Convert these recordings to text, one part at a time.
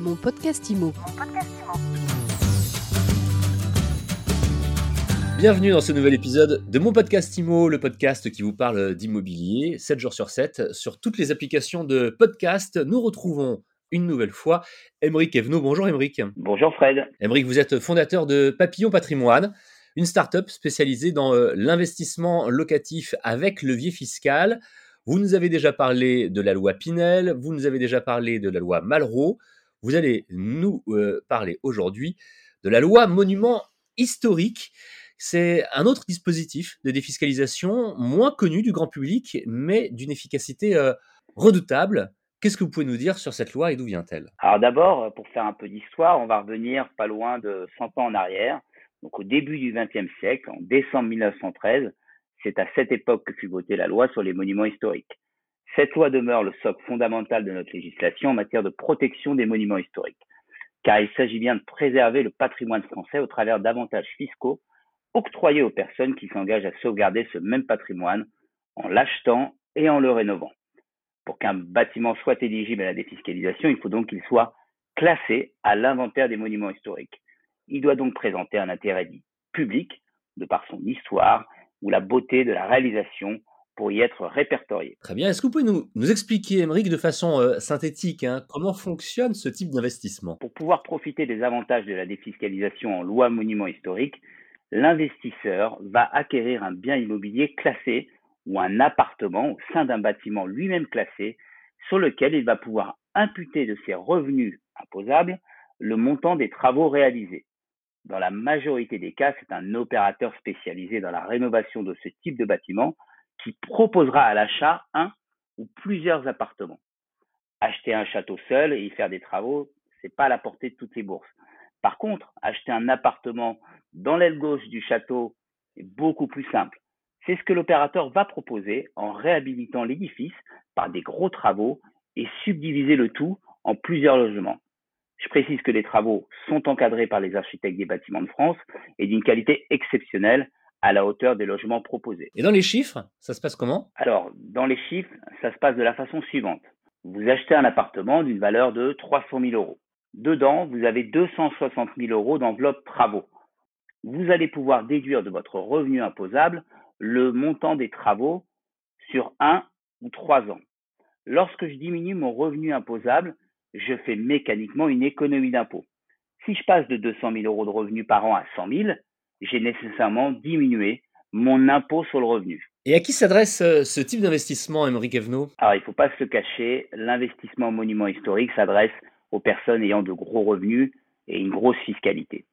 Mon podcast IMO. Bienvenue dans ce nouvel épisode de mon podcast IMO, le podcast qui vous parle d'immobilier, 7 jours sur 7, sur toutes les applications de podcast. Nous retrouvons une nouvelle fois Émeric Evenot. Bonjour Émeric. Bonjour Fred. Émeric, vous êtes fondateur de Papillon Patrimoine, une start-up spécialisée dans euh, l'investissement locatif avec levier fiscal. Vous nous avez déjà parlé de la loi Pinel, vous nous avez déjà parlé de la loi Malraux. Vous allez nous euh, parler aujourd'hui de la loi monument historique. C'est un autre dispositif de défiscalisation moins connu du grand public, mais d'une efficacité euh, redoutable. Qu'est-ce que vous pouvez nous dire sur cette loi et d'où vient-elle? Alors d'abord, pour faire un peu d'histoire, on va revenir pas loin de 100 ans en arrière. Donc au début du XXe siècle, en décembre 1913, c'est à cette époque que fut votée la loi sur les monuments historiques. Cette loi demeure le socle fondamental de notre législation en matière de protection des monuments historiques, car il s'agit bien de préserver le patrimoine français au travers d'avantages fiscaux octroyés aux personnes qui s'engagent à sauvegarder ce même patrimoine en l'achetant et en le rénovant. Pour qu'un bâtiment soit éligible à la défiscalisation, il faut donc qu'il soit classé à l'inventaire des monuments historiques. Il doit donc présenter un intérêt dit public, de par son histoire ou la beauté de la réalisation pour y être répertorié. Très bien. Est-ce que vous pouvez nous, nous expliquer, Émeric, de façon euh, synthétique, hein, comment fonctionne ce type d'investissement? Pour pouvoir profiter des avantages de la défiscalisation en loi monument historique, l'investisseur va acquérir un bien immobilier classé ou un appartement au sein d'un bâtiment lui-même classé sur lequel il va pouvoir imputer de ses revenus imposables le montant des travaux réalisés. Dans la majorité des cas, c'est un opérateur spécialisé dans la rénovation de ce type de bâtiment qui proposera à l'achat un ou plusieurs appartements. Acheter un château seul et y faire des travaux, c'est pas à la portée de toutes les bourses. Par contre, acheter un appartement dans l'aile gauche du château est beaucoup plus simple. C'est ce que l'opérateur va proposer en réhabilitant l'édifice par des gros travaux et subdiviser le tout en plusieurs logements. Je précise que les travaux sont encadrés par les architectes des bâtiments de France et d'une qualité exceptionnelle à la hauteur des logements proposés. Et dans les chiffres, ça se passe comment? Alors, dans les chiffres, ça se passe de la façon suivante. Vous achetez un appartement d'une valeur de 300 000 euros. Dedans, vous avez 260 000 euros d'enveloppe travaux. Vous allez pouvoir déduire de votre revenu imposable le montant des travaux sur un ou trois ans. Lorsque je diminue mon revenu imposable, je fais mécaniquement une économie d'impôt. Si je passe de 200 000 euros de revenus par an à 100 000, j'ai nécessairement diminué mon impôt sur le revenu. Et à qui s'adresse euh, ce type d'investissement, Émeric Evenot? Alors, il ne faut pas se le cacher, l'investissement en monument historique s'adresse aux personnes ayant de gros revenus et une grosse fiscalité.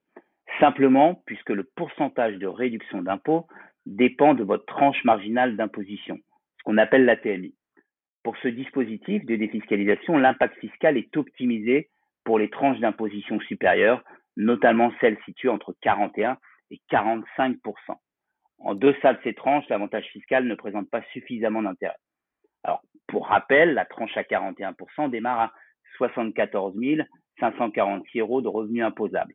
Simplement, puisque le pourcentage de réduction d'impôt dépend de votre tranche marginale d'imposition, ce qu'on appelle la TMI. Pour ce dispositif de défiscalisation, l'impact fiscal est optimisé pour les tranches d'imposition supérieures, notamment celles situées entre 41 et 45 En deçà de ces tranches, l'avantage fiscal ne présente pas suffisamment d'intérêt. Alors, pour rappel, la tranche à 41 démarre à 74 546 euros de revenus imposables.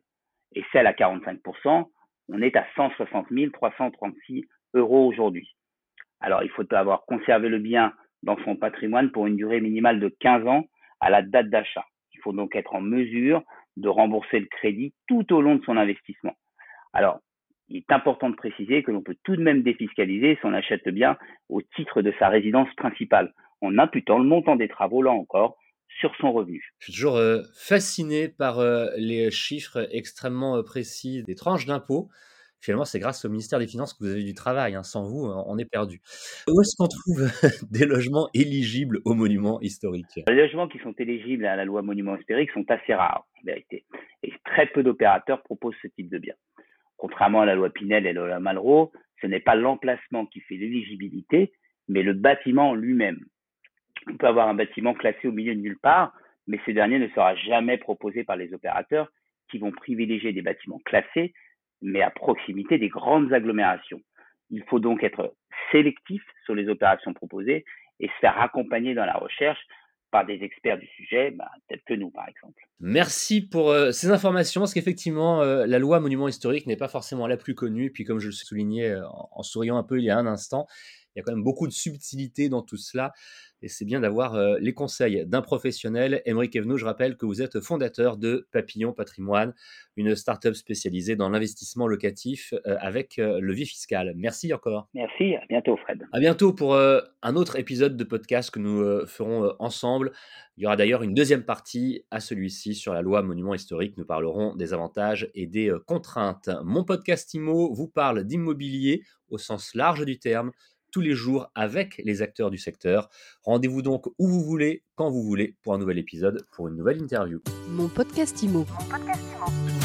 Et celle à 45 on est à 160 336 euros aujourd'hui. Alors, il faut avoir conservé le bien dans son patrimoine pour une durée minimale de 15 ans à la date d'achat. Il faut donc être en mesure de rembourser le crédit tout au long de son investissement. Alors, il est important de préciser que l'on peut tout de même défiscaliser si on achète le bien au titre de sa résidence principale, en imputant le montant des travaux, là encore, sur son revenu. Je suis toujours euh, fasciné par euh, les chiffres extrêmement euh, précis des tranches d'impôts finalement, c'est grâce au ministère des Finances que vous avez du travail. Hein. Sans vous, on est perdu. Où est-ce qu'on trouve des logements éligibles aux monuments historiques? Les logements qui sont éligibles à la loi monuments historiques sont assez rares, en vérité. Et très peu d'opérateurs proposent ce type de bien. Contrairement à la loi Pinel et la loi Malraux, ce n'est pas l'emplacement qui fait l'éligibilité, mais le bâtiment lui-même. On peut avoir un bâtiment classé au milieu de nulle part, mais ce dernier ne sera jamais proposé par les opérateurs qui vont privilégier des bâtiments classés mais à proximité des grandes agglomérations. Il faut donc être sélectif sur les opérations proposées et se faire accompagner dans la recherche par des experts du sujet, bah, tels que nous, par exemple. Merci pour euh, ces informations, parce qu'effectivement, euh, la loi monument historique n'est pas forcément la plus connue. Puis, comme je le soulignais euh, en souriant un peu il y a un instant, Il y a quand même beaucoup de subtilité dans tout cela et c'est bien d'avoir euh, les conseils d'un professionnel. Émeric Evenot, je rappelle que vous êtes fondateur de Papillon Patrimoine, une start-up spécialisée dans l'investissement locatif euh, avec euh, levier fiscal. Merci encore. Merci, à bientôt Fred. À bientôt pour un autre épisode de podcast que nous ferons ensemble. Il y aura d'ailleurs une deuxième partie à celui-ci sur la loi monument historique. Nous parlerons des avantages et des contraintes. Mon podcast IMO vous parle d'immobilier au sens large du terme tous les jours avec les acteurs du secteur. Rendez-vous donc où vous voulez, quand vous voulez, pour un nouvel épisode, pour une nouvelle interview. Mon podcast Mon podcast IMO.